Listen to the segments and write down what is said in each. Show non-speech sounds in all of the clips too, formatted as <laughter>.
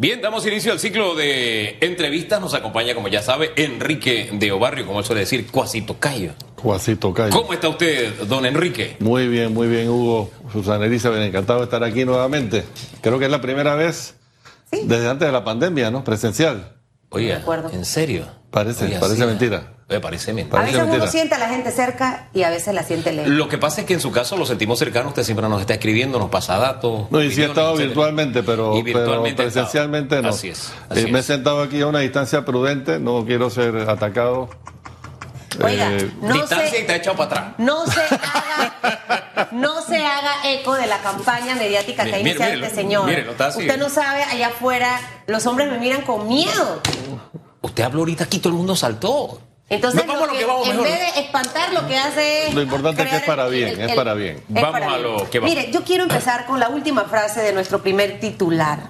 Bien, damos inicio al ciclo de entrevistas. Nos acompaña, como ya sabe, Enrique de Obarrio, como él suele decir, Cuasito Cayo. Cuasito Cayo. ¿Cómo está usted, don Enrique? Muy bien, muy bien, Hugo. Susana Elizabeth, encantado de estar aquí nuevamente. Creo que es la primera vez desde antes de la pandemia, ¿no? Presencial. Oiga, ¿en serio? Parece, parece sí. mentira. Eh, parece mentira. A veces uno mentira. siente a la gente cerca y a veces la siente lejos. Lo que pasa es que en su caso lo sentimos cercano. Usted siempre nos está escribiendo, nos pasa datos. No, y sí he estado etcétera. virtualmente, pero, Y virtualmente pero ha estado. presencialmente no. Así es. Eh, así me he sentado aquí a una distancia prudente, no quiero ser atacado. Oiga, Eh, no Distancia y se, te ha echado para atrás. no se haga, no se haga eco de la campaña mediática que ha iniciado mire, este señor. mire, lo está así. Usted no sabe, allá afuera los hombres me miran con miedo. Usted habló ahorita aquí, todo el mundo saltó. Entonces, No, vamos lo que, que vamos en mejor. vez de espantar, lo que hace es. Lo importante es que es para bien, es para bien. es Vamos para a bien. lo que vamos. Mire, yo quiero empezar con la última frase de nuestro primer titular.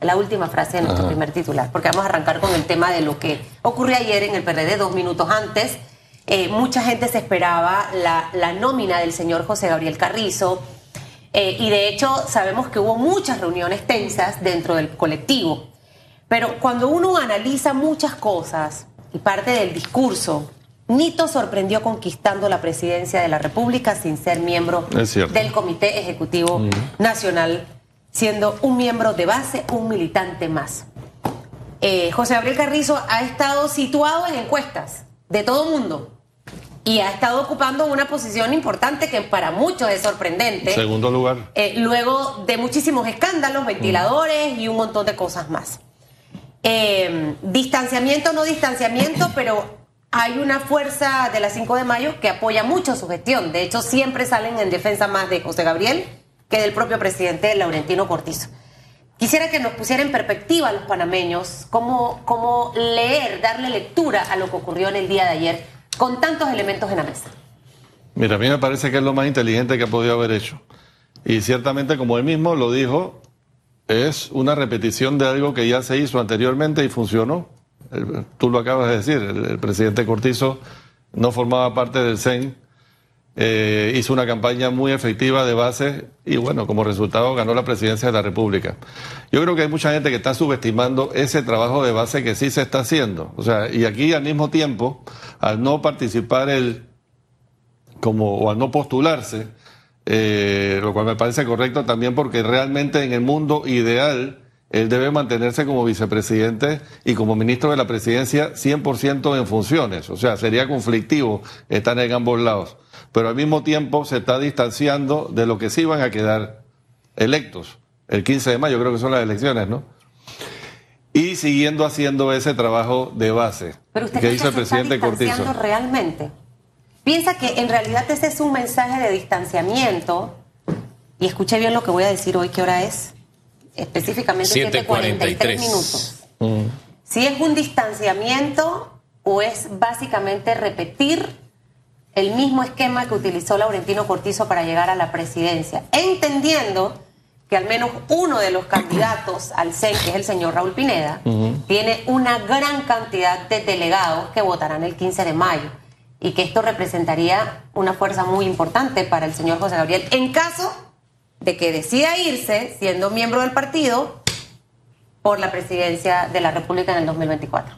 La última frase de nuestro primer titular, porque vamos a arrancar con el tema de lo que ocurrió ayer en el PRD, dos minutos antes. Eh, mucha gente se esperaba la, la nómina del señor José Gabriel Carrizo. Eh, y de hecho sabemos que hubo muchas reuniones tensas dentro del colectivo. Pero cuando uno analiza muchas cosas y parte del discurso, Nito sorprendió conquistando la presidencia de la República sin ser miembro del Comité Ejecutivo Nacional, siendo un miembro de base, un militante más. Eh, José Gabriel Carrizo ha estado situado en encuestas de todo mundo y ha estado ocupando una posición importante que para muchos es sorprendente. Segundo lugar. Eh, luego de muchísimos escándalos, ventiladores y un montón de cosas más. Eh, distanciamiento, no distanciamiento, pero hay una fuerza de la 5 de mayo que apoya mucho su gestión. De hecho, siempre salen en defensa más de José Gabriel que del propio presidente Laurentino Cortizo. Quisiera que nos pusiera en perspectiva los panameños cómo, cómo leer, darle lectura a lo que ocurrió en el día de ayer con tantos elementos en la mesa. Mira, a mí me parece que es lo más inteligente que ha podido haber hecho. Y ciertamente, como él mismo lo dijo, es una repetición de algo que ya se hizo anteriormente y funcionó. El- tú lo acabas de decir, el, el presidente Cortizo no formaba parte del CEN, eh, hizo una campaña muy efectiva de base y bueno, como resultado ganó la presidencia de la República. Yo creo que hay mucha gente que está subestimando ese trabajo de base que sí se está haciendo. O sea, y aquí al mismo tiempo, al no participar el como o al no postularse, eh, lo cual me parece correcto también porque realmente en el mundo ideal él debe mantenerse como vicepresidente y como ministro de la presidencia 100% en funciones. O sea, sería conflictivo estar en ambos lados. Pero al mismo tiempo se está distanciando de lo que sí van a quedar electos. El 15 de mayo creo que son las elecciones, ¿no? Y siguiendo haciendo ese trabajo de base Pero usted que hizo el se está presidente Cortizo. distanciando realmente. Piensa que en realidad ese es un mensaje de distanciamiento. Y escuche bien lo que voy a decir hoy, ¿qué hora es? Específicamente 7.43 7:43. minutos. Mm. Si es un distanciamiento o es básicamente repetir el mismo esquema que utilizó Laurentino Cortizo para llegar a la presidencia, entendiendo que al menos uno de los candidatos al CEN, que es el señor Raúl Pineda, tiene una gran cantidad de delegados que votarán el 15 de mayo y que esto representaría una fuerza muy importante para el señor José Gabriel en caso de que decida irse siendo miembro del partido por la presidencia de la República en el 2024.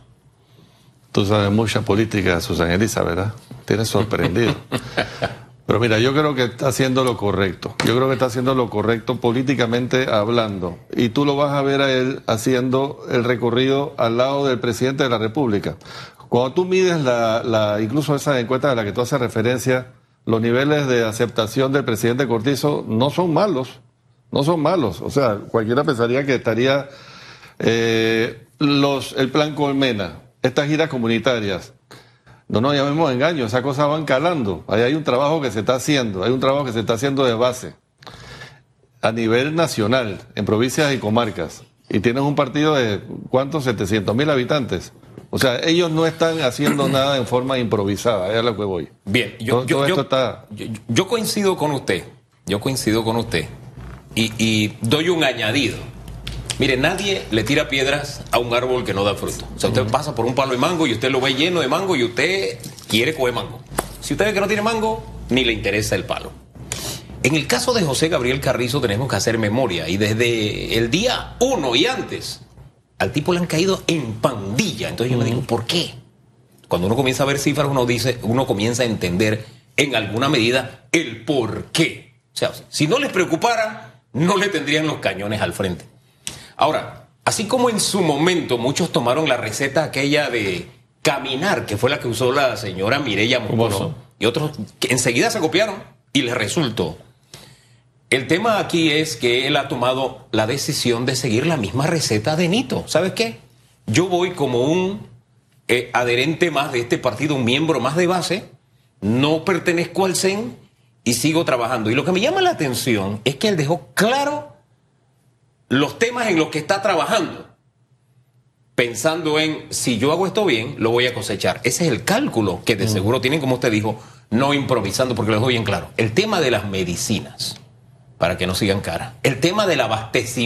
Tú sabes mucha política, Susana Elisa, ¿verdad? Tienes sorprendido. <laughs> Pero mira, yo creo que está haciendo lo correcto. Yo creo que está haciendo lo correcto políticamente hablando. Y tú lo vas a ver a él haciendo el recorrido al lado del presidente de la República. Cuando tú mides la, la incluso esa encuesta a la que tú haces referencia, los niveles de aceptación del presidente Cortizo no son malos. No son malos. O sea, cualquiera pensaría que estaría eh, los, el plan Colmena, estas giras comunitarias. No nos llamemos engaño, esas cosas van calando. Ahí hay un trabajo que se está haciendo, hay un trabajo que se está haciendo de base a nivel nacional, en provincias y comarcas. Y tienes un partido de, ¿cuántos? 700 mil habitantes. O sea, ellos no están haciendo <clears throat> nada en forma improvisada, es a lo que voy. Bien, yo, Todo- yo- todo yo- esto está- yo- yo coincido con usted. Yo coincido con usted. Y, y doy un añadido. Mire, nadie le tira piedras a un árbol que no da fruto. O sea, usted pasa por un palo de mango y usted lo ve lleno de mango y usted quiere coger mango. Si usted ve que no tiene mango, ni le interesa el palo. En el caso de José Gabriel Carrizo tenemos que hacer memoria y desde el día uno y antes al tipo le han caído en pandilla. Entonces yo me digo, ¿por qué? Cuando uno comienza a ver cifras, uno dice, uno comienza a entender en alguna medida el por qué. O sea, si no les preocupara, no le tendrían los cañones al frente. Ahora, así como en su momento muchos tomaron la receta aquella de caminar, que fue la que usó la señora Mireya Moscoso, y otros que enseguida se copiaron y les resultó. El tema aquí es que él ha tomado la decisión de seguir la misma receta de Nito. ¿Sabes qué? Yo voy como un eh, adherente más de este partido, un miembro más de base, no pertenezco al CEN y sigo trabajando. Y lo que me llama la atención es que él dejó claro los temas en los que está trabajando, pensando en si yo hago esto bien, lo voy a cosechar. Ese es el cálculo que de seguro tienen, como usted dijo, no improvisando, porque lo dejo bien claro. El tema de las medicinas para que no sigan cara. El tema del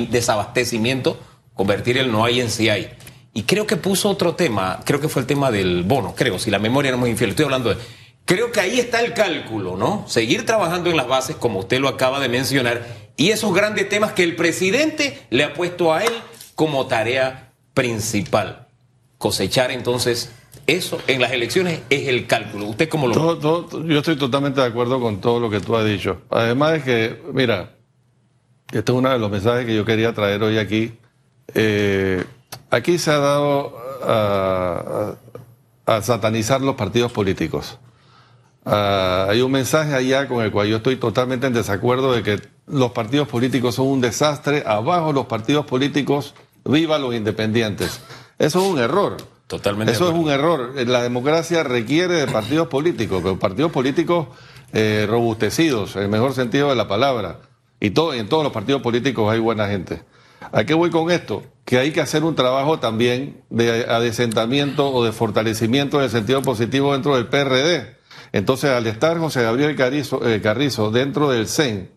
desabastecimiento, convertir el no hay en sí hay. Y creo que puso otro tema, creo que fue el tema del bono, creo, si la memoria no es muy infiel, estoy hablando de... Creo que ahí está el cálculo, ¿no? Seguir trabajando en las bases, como usted lo acaba de mencionar, y esos grandes temas que el presidente le ha puesto a él como tarea principal. Cosechar entonces eso en las elecciones es el cálculo. ¿Usted cómo lo Yo estoy totalmente de acuerdo con todo lo que tú has dicho. Además es que, mira, este es uno de los mensajes que yo quería traer hoy aquí. Eh, aquí se ha dado a, satanizar los partidos políticos. Ah, hay un mensaje allá con el cual yo estoy totalmente en desacuerdo de que los partidos políticos son un desastre, abajo los partidos políticos, viva los independientes. Eso es un error. Totalmente. Eso es un error. La democracia requiere de partidos políticos, pero partidos políticos eh, robustecidos, en el mejor sentido de la palabra. Y todo, en todos los partidos políticos hay buena gente. ¿A qué voy con esto? Que hay que hacer un trabajo también de adesentamiento o de fortalecimiento en el sentido positivo dentro del PRD. Entonces, al estar José Gabriel Carrizo, eh, Carrizo dentro del CEN,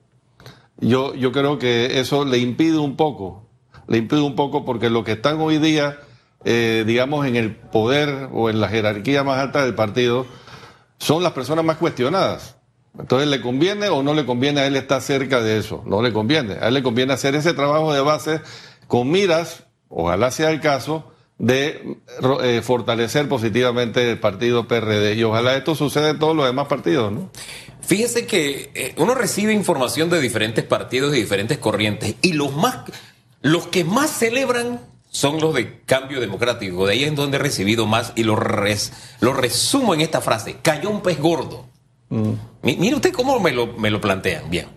yo, yo creo que eso le impide un poco, le impide un poco porque lo que están hoy día eh, digamos, en el poder o en la jerarquía más alta del partido, son las personas más cuestionadas. Entonces, ¿le conviene o no le conviene a él estar cerca de eso? No le conviene. A él le conviene hacer ese trabajo de base con miras, ojalá sea el caso, de eh, fortalecer positivamente el partido PRD. Y ojalá esto suceda en todos los demás partidos, ¿no? Fíjese que eh, uno recibe información de diferentes partidos y diferentes corrientes y los más, los que más celebran son los de cambio democrático. De ahí es donde he recibido más y lo, lo resumo en esta frase. Cayó un pez gordo. Mm. Mire usted cómo me lo, me lo plantean. Bien.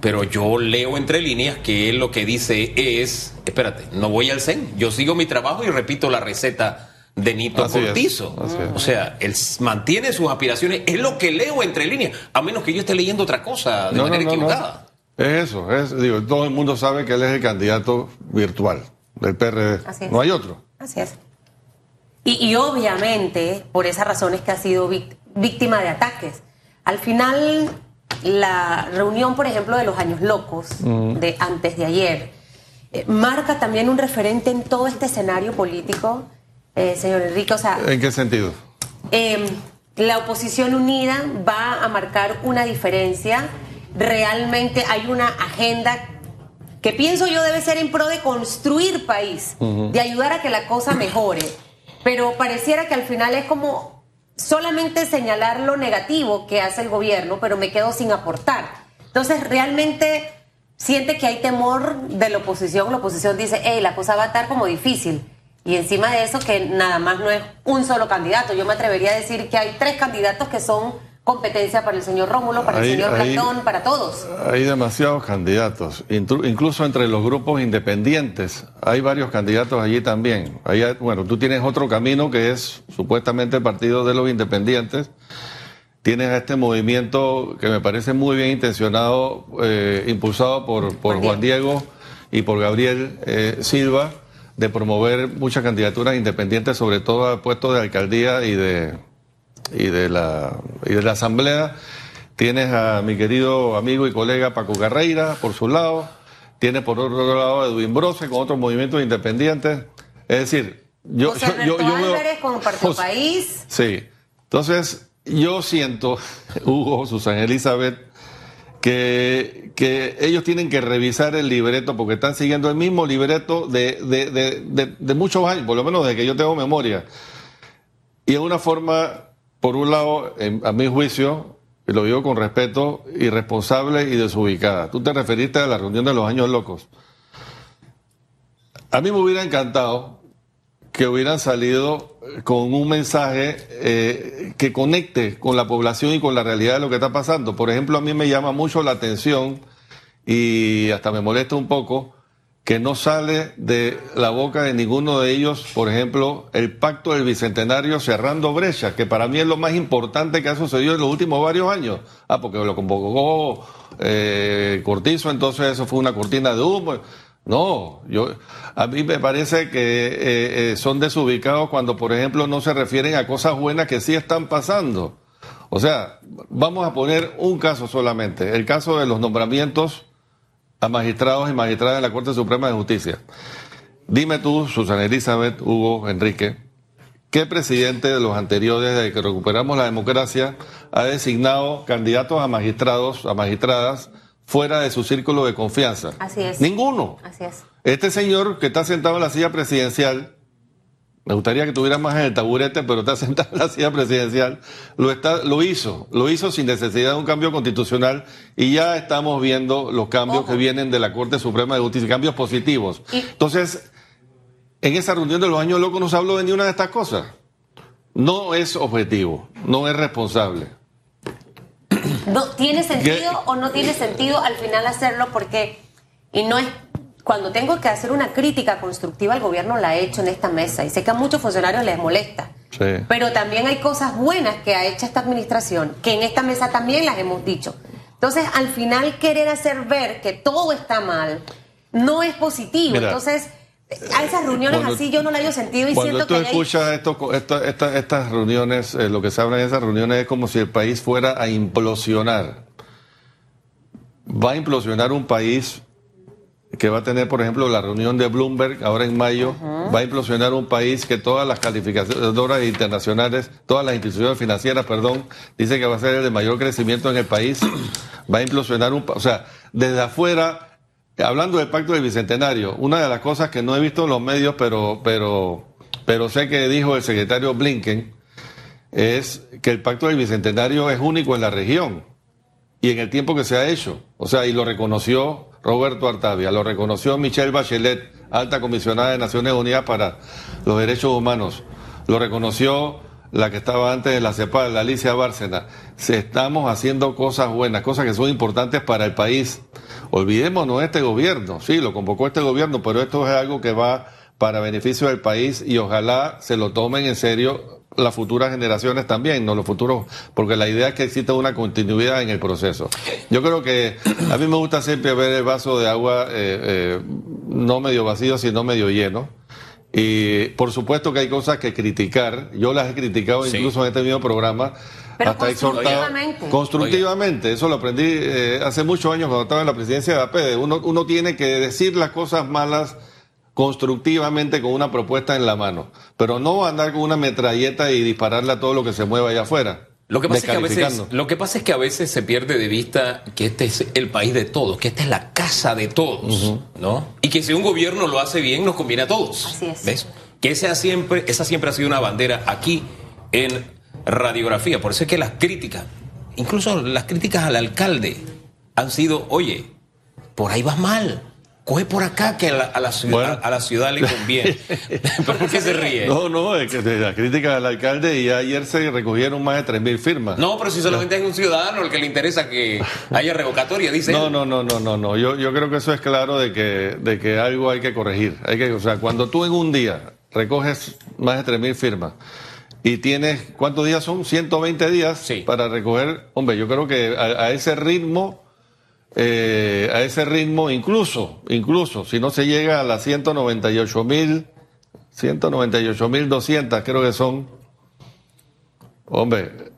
Pero yo leo entre líneas que él lo que dice es, espérate, no voy al CEN, yo sigo mi trabajo y repito la receta de Nito Cortizo. o sea, él mantiene sus aspiraciones, es lo que leo entre líneas, a menos que yo esté leyendo otra cosa de manera equivocada. Es eso, es, digo, todo el mundo sabe que él es el candidato virtual del PRD. No hay otro. Así es. Y, obviamente, por esas razones que ha sido víctima de ataques. Al final, la reunión, por ejemplo, de los años locos, de antes de ayer, eh, marca también un referente en todo este escenario político, eh, señor Enrique. O sea, ¿En qué sentido? Em, la oposición unida va a marcar una diferencia realmente hay una agenda que pienso yo debe ser en pro de construir país, de ayudar a que la cosa mejore. Pero pareciera que al final es como solamente señalar lo negativo que hace el gobierno, pero me quedo sin aportar. Entonces, realmente siente que hay temor de la oposición. La oposición dice, hey, la cosa va a estar como difícil. Y encima de eso, que nada más no es un solo candidato. Yo me atrevería a decir que hay tres candidatos que son competencia para el señor Rómulo, para el señor Platón, para todos. Hay demasiados candidatos, incluso entre los grupos independientes. Hay varios candidatos allí también. bueno, tú tienes otro camino que es supuestamente el Partido de los Independientes. Tienes a este movimiento que me parece muy bien intencionado, eh, impulsado por, por Juan, Diego. y por Gabriel eh, Silva, de promover muchas candidaturas independientes, sobre todo a puestos de alcaldía y de, y de la, y de la Asamblea. Tienes a mi querido amigo y colega Paco Carreira por su lado. Tienes por otro lado a Edwin Brose con otros movimientos independientes. Es decir, yo, yo, yo, Álvarez con Partido País. Sí. Entonces, yo siento, <laughs> Hugo, Susana Elizabeth, que, que ellos tienen que revisar el libreto porque están siguiendo el mismo libreto de, de, de, de muchos años, por lo menos desde que yo tengo memoria. Y es una forma, por un lado, a mi juicio, y lo digo con respeto, irresponsable y desubicada. Tú te referiste a la reunión de los años locos. A mí me hubiera encantado que hubieran salido con un mensaje eh, que conecte con la población y con la realidad de lo que está pasando. Por ejemplo, a mí me llama mucho la atención y hasta me molesta un poco que no sale de la boca de ninguno de ellos, por ejemplo, el pacto del Bicentenario cerrando brechas, que para mí es lo más importante que ha sucedido en los últimos varios años. Ah, porque lo convocó eh, Cortizo, entonces eso fue una cortina de humo. No, yo, a mí me parece que eh, eh, son desubicados cuando, por ejemplo, no se refieren a cosas buenas que sí están pasando. O sea, vamos a poner un caso solamente, el caso de los nombramientos a magistrados y magistradas de la Corte Suprema de Justicia. Dime tú, Susana Elizabeth, Hugo, Enrique, ¿qué presidente de los anteriores, desde que recuperamos la democracia, ha designado candidatos a magistrados, a magistradas, fuera de su círculo de confianza? Así es. Ninguno. Así es. Este señor que está sentado en la silla presidencial, me gustaría que tuviera más en el taburete, pero está sentado <laughs> en la silla presidencial. Lo, está, lo hizo, lo hizo sin necesidad de un cambio constitucional y ya estamos viendo los cambios que vienen de la Corte Suprema de Justicia, cambios positivos. Entonces, en esa reunión de los años locos no se habló de ninguna de estas cosas. No es objetivo, no es responsable. No, ¿Tiene sentido o no tiene sentido al final hacerlo? Porque, y no es cuando tengo que hacer una crítica constructiva al gobierno la he hecho en esta mesa y sé que a muchos funcionarios les molesta. Pero también hay cosas buenas que ha hecho esta administración, que en esta mesa también las hemos dicho. Entonces, al final querer hacer ver que todo está mal no es positivo. Entonces, a esas reuniones así yo no la he sentido y siento tú escuchas esto, estas reuniones, eh, lo que se habla en esas reuniones es como si el país fuera a implosionar. Va a implosionar un país que va a tener, por ejemplo, la reunión de Bloomberg ahora en mayo, va a implosionar un país que todas las calificadoras internacionales, todas las instituciones financieras, perdón, dice que va a ser el de mayor crecimiento en el país, va a implosionar un, o sea, desde afuera, hablando del pacto del bicentenario, una de las cosas que no he visto en los medios, pero, pero, pero sé que dijo el secretario Blinken, es que el pacto del bicentenario es único en la región y en el tiempo que se ha hecho, o sea, y lo reconoció Roberto Artavia, lo reconoció Michelle Bachelet, alta comisionada de Naciones Unidas para los Derechos Humanos, lo reconoció la que estaba antes de la CEPAL, Alicia Bárcena. Se estamos haciendo cosas buenas, cosas que son importantes para el país. Olvidémonos de este gobierno, sí, lo convocó este gobierno, pero esto es algo que va para beneficio del país y ojalá se lo tomen en serio las futuras generaciones también, no los futuros, porque la idea es que exista una continuidad en el proceso. Yo creo que a mí me gusta siempre ver el vaso de agua eh, eh, no medio vacío, sino medio lleno. Y por supuesto que hay cosas que criticar. Yo las he criticado incluso en este mismo programa. Pero hasta constructivamente. constructivamente. Eso lo aprendí eh, hace muchos años cuando estaba en la presidencia de APD. Uno, uno tiene que decir las cosas malas constructivamente con una propuesta en la mano, pero no andar con una metralleta y dispararle a todo lo que se mueva allá afuera. Lo que, pasa es que a veces, lo que pasa es que a veces se pierde de vista que este es el país de todos, que esta es la casa de todos, ¿no? Y que si un gobierno lo hace bien, nos conviene a todos. Así es. ¿Ves? Que esa siempre, esa siempre ha sido una bandera aquí en radiografía. Por eso es que las críticas, incluso las críticas al alcalde, han sido, oye, por ahí vas mal coge por acá que a la, ciudad, a la ciudad le conviene. <laughs> ¿Por qué se ríe? No, no, es que la crítica del alcalde y ayer se recogieron más de 3.000 firmas. No, pero si solamente es un ciudadano el que le interesa que <laughs> haya revocatoria, dice. No, no, no, no, no, no. Yo, yo creo que eso es claro de que, de que algo hay que corregir. Hay que, o sea, cuando tú en un día recoges más de 3.000 firmas y tienes, ¿cuántos días son? 120 días para recoger. Hombre, yo creo que a ese ritmo eh, a ese ritmo, incluso, incluso, si no se llega a las 198 mil, 198 mil 200 creo que son, hombre,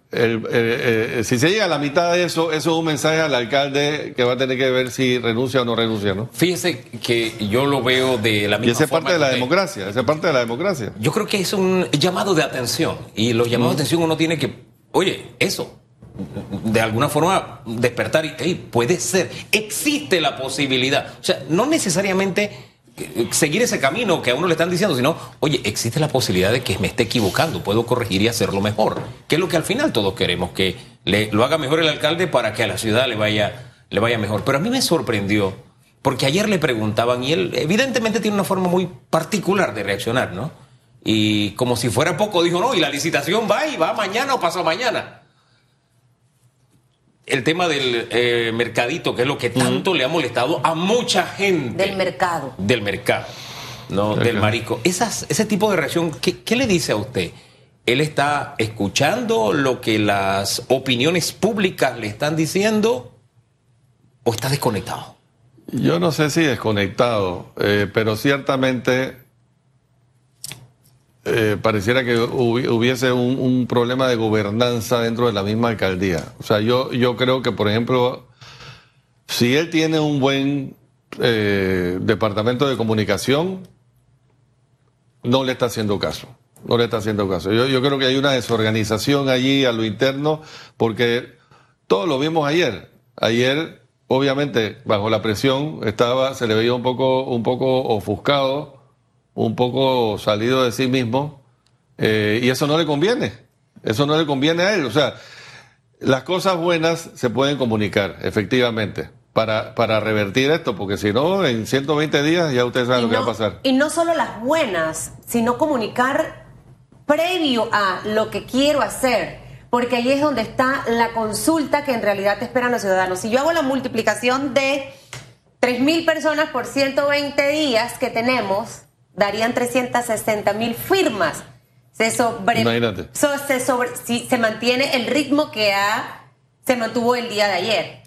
si se llega a la mitad de eso, eso es un mensaje al alcalde que va a tener que ver si renuncia o no renuncia, ¿no? Fíjese que yo lo veo de la misma y esa es parte de la democracia, esa es parte de la democracia. Yo creo que es un llamado de atención y los llamados de atención uno tiene que, oye, eso, de alguna forma despertar y, puede ser, existe la posibilidad. O sea, no necesariamente eh, seguir ese camino que a uno le están diciendo, sino, oye, existe la posibilidad de que me esté equivocando, puedo corregir y hacerlo mejor, que es lo que al final todos queremos, que le, lo haga mejor el alcalde para que a la ciudad le vaya, le vaya mejor. Pero a mí me sorprendió, porque ayer le preguntaban y él evidentemente tiene una forma muy particular de reaccionar, ¿no? Y como si fuera poco, dijo, no, y la licitación va y va mañana o pasado mañana el tema del eh, mercadito, que es lo que tanto le ha molestado a mucha gente. Del mercado. Del mercado, no del marico. Esas, ese tipo de reacción, ¿qué, ¿qué, le dice a usted? ¿Él está escuchando lo que las opiniones públicas le están diciendo o está desconectado? Yo no sé si desconectado, eh, pero ciertamente eh, pareciera que hubiese un, problema de gobernanza dentro de la misma alcaldía. O sea, yo, yo creo que, por ejemplo, si él tiene un buen eh, departamento de comunicación, no le está haciendo caso. No le está haciendo caso. Yo, yo creo que hay una desorganización allí a lo interno, porque todos lo vimos ayer. Ayer, obviamente, bajo la presión, estaba, se le veía un poco, un poco ofuscado un poco salido de sí mismo, eh, y eso no le conviene, eso no le conviene a él. O sea, las cosas buenas se pueden comunicar, efectivamente, para, para revertir esto, porque si no, en 120 días ya ustedes saben lo que va a pasar. Y no solo las buenas, sino comunicar previo a lo que quiero hacer. Porque ahí es donde está la consulta que en realidad te esperan los ciudadanos. Si yo hago la multiplicación de 3.000 personas por 120 días que tenemos, darían 360 mil firmas. Se sobre, Imagínate. se, sobre, si, se mantiene el ritmo que ha, se mantuvo el día de ayer.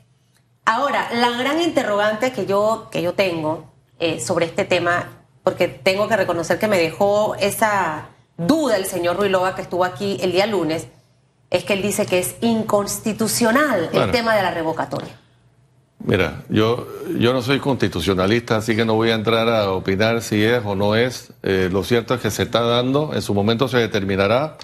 Ahora, la gran interrogante que yo, que yo tengo eh, sobre este tema, porque tengo que reconocer que me dejó esa duda el señor Ruilova que estuvo aquí el día lunes, es que él dice que es inconstitucional el tema de la revocatoria. Mira, yo, yo no soy constitucionalista, así que no voy a entrar a opinar si es o no es. Eh, lo cierto es que se está dando, en su momento se determinará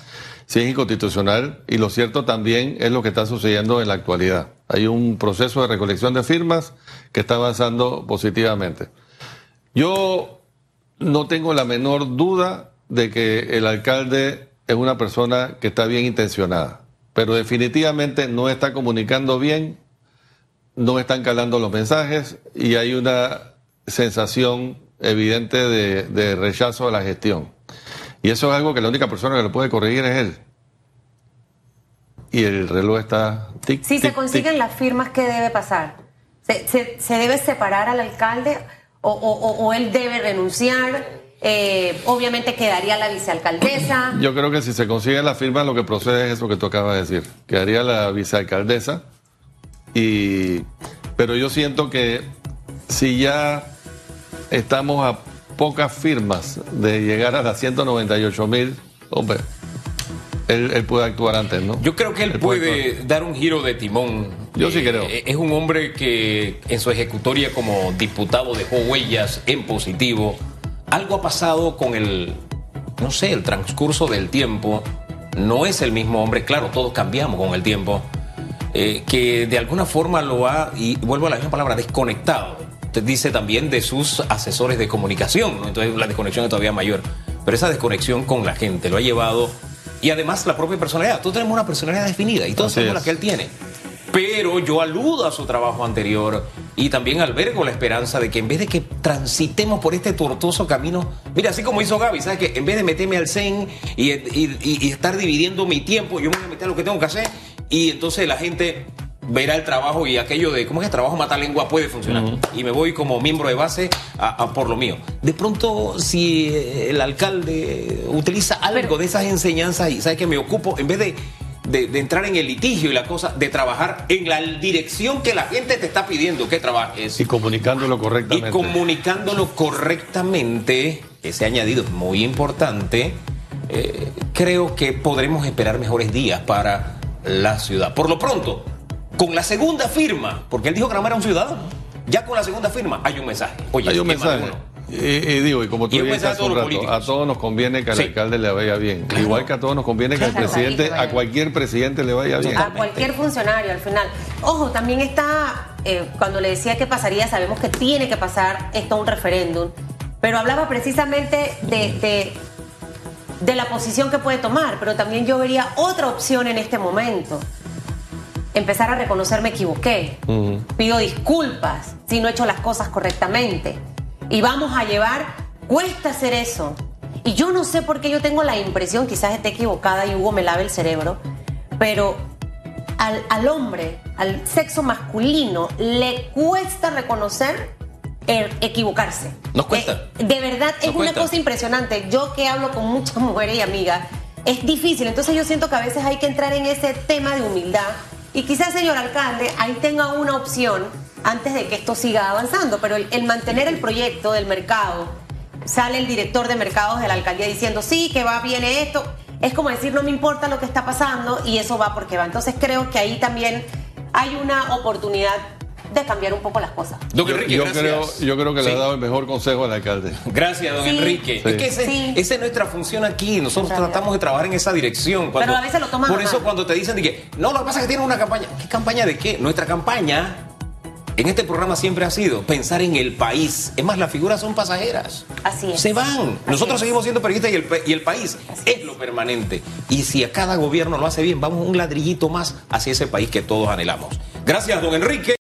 si es inconstitucional y lo cierto también es lo que está sucediendo en la actualidad. Hay un proceso de recolección de firmas que está avanzando positivamente. Yo no tengo la menor duda de que el alcalde es una persona que está bien intencionada, pero definitivamente no está comunicando bien no están calando los mensajes y hay una sensación evidente de, rechazo a la gestión. Y eso es algo que la única persona que lo puede corregir es él. Y el reloj está tic, Si se consiguen las firmas, ¿qué debe pasar? ¿Se, debe separar al alcalde o, él debe renunciar? Eh, obviamente quedaría la vicealcaldesa. Yo creo que si se consiguen las firmas, lo que procede es eso que tú acabas de decir. Quedaría la vicealcaldesa y, pero yo siento que si ya estamos a pocas firmas de llegar a las 198 mil, hombre, él, puede actuar antes, ¿no? Yo creo que él, puede, dar un giro de timón. Yo sí creo. Eh, es un hombre que en su ejecutoria como diputado dejó huellas en positivo. Algo ha pasado con el, no sé, el transcurso del tiempo. No es el mismo hombre, claro, todos cambiamos con el tiempo eh, que de alguna forma lo ha, y vuelvo a la misma palabra, desconectado. Usted dice también de sus asesores de comunicación, entonces la desconexión es todavía mayor. Pero esa desconexión con la gente lo ha llevado, y además la propia personalidad. Todos tenemos una personalidad definida y todos sabemos la que él tiene. Pero yo aludo a su trabajo anterior y también albergo la esperanza de que en vez de que transitemos por este tortuoso camino, mira, así como hizo Gaby, ¿sabes que En vez de meterme al zen y, y estar dividiendo mi tiempo, yo me voy a meter a lo que tengo que hacer y entonces la gente verá el trabajo y aquello de cómo es que el trabajo mata lengua puede funcionar. Y me voy como miembro de base a, por lo mío. De pronto, si el alcalde utiliza algo de esas enseñanzas y sabe que me ocupo, en vez de, de, entrar en el litigio y la cosa, de trabajar en la dirección que la gente te está pidiendo que trabajes. Y comunicándolo correctamente. Y comunicándolo correctamente, ese añadido es muy importante. Eh, creo que podremos esperar mejores días para la ciudad. Por lo pronto, con la segunda firma, porque él dijo que no era un ciudadano, ya con la segunda firma hay un mensaje. Oye, hay un mensaje. Y, y digo, y como tú mensaje a rato, a todos nos conviene que al Sí. alcalde le vaya bien. Igual que a todos nos conviene que al presidente, que a cualquier presidente le vaya bien. a cualquier funcionario al final. Ojo, también está, eh, cuando le decía qué pasaría, sabemos que tiene que pasar esto a un referéndum, pero hablaba precisamente de, de, de la posición que puede tomar, pero también yo vería otra opción en este momento. Empezar a reconocer me equivoqué, pido disculpas si no he hecho las cosas correctamente y vamos a llevar, cuesta hacer eso. Y yo no sé por qué yo tengo la impresión, quizás esté equivocada y Hugo me lave el cerebro, pero al, al hombre, al sexo masculino, le cuesta reconocer el equivocarse. Nos cuesta. Eh, de verdad, es Nos una cuesta. cosa impresionante. Yo que hablo con muchas <laughs> mujeres y amigas, es difícil. Entonces yo siento que a veces hay que entrar en ese tema de humildad. Y quizás, señor alcalde, ahí tenga una opción antes de que esto siga avanzando. Pero el, el mantener el proyecto del mercado, sale el director de mercados de la alcaldía diciendo, sí, que va, viene esto. Es como decir, no me importa lo que está pasando y eso va porque va. Entonces creo que ahí también hay una oportunidad de cambiar un poco las cosas. Don Yo, Enrique, yo creo, yo creo que le ha dado el mejor consejo al alcalde. Gracias, don Sí. Enrique. Sí. Es que ese- Sí. esa es nuestra función aquí. Nosotros tratamos de trabajar en esa dirección. Cuando- Pero a veces lo toman Por eso mal. cuando te dicen de que, no, lo que pasa es que tienen una campaña. ¿Qué campaña de qué? Nuestra campaña en este programa siempre ha sido pensar en el país. Es más, las figuras son pasajeras. Así es. Se van. Así Nosotros es. seguimos siendo periodistas y el, pe- y el país es lo permanente. Y si a cada gobierno lo hace bien, vamos un ladrillito más hacia ese país que todos anhelamos. Gracias, don Enrique.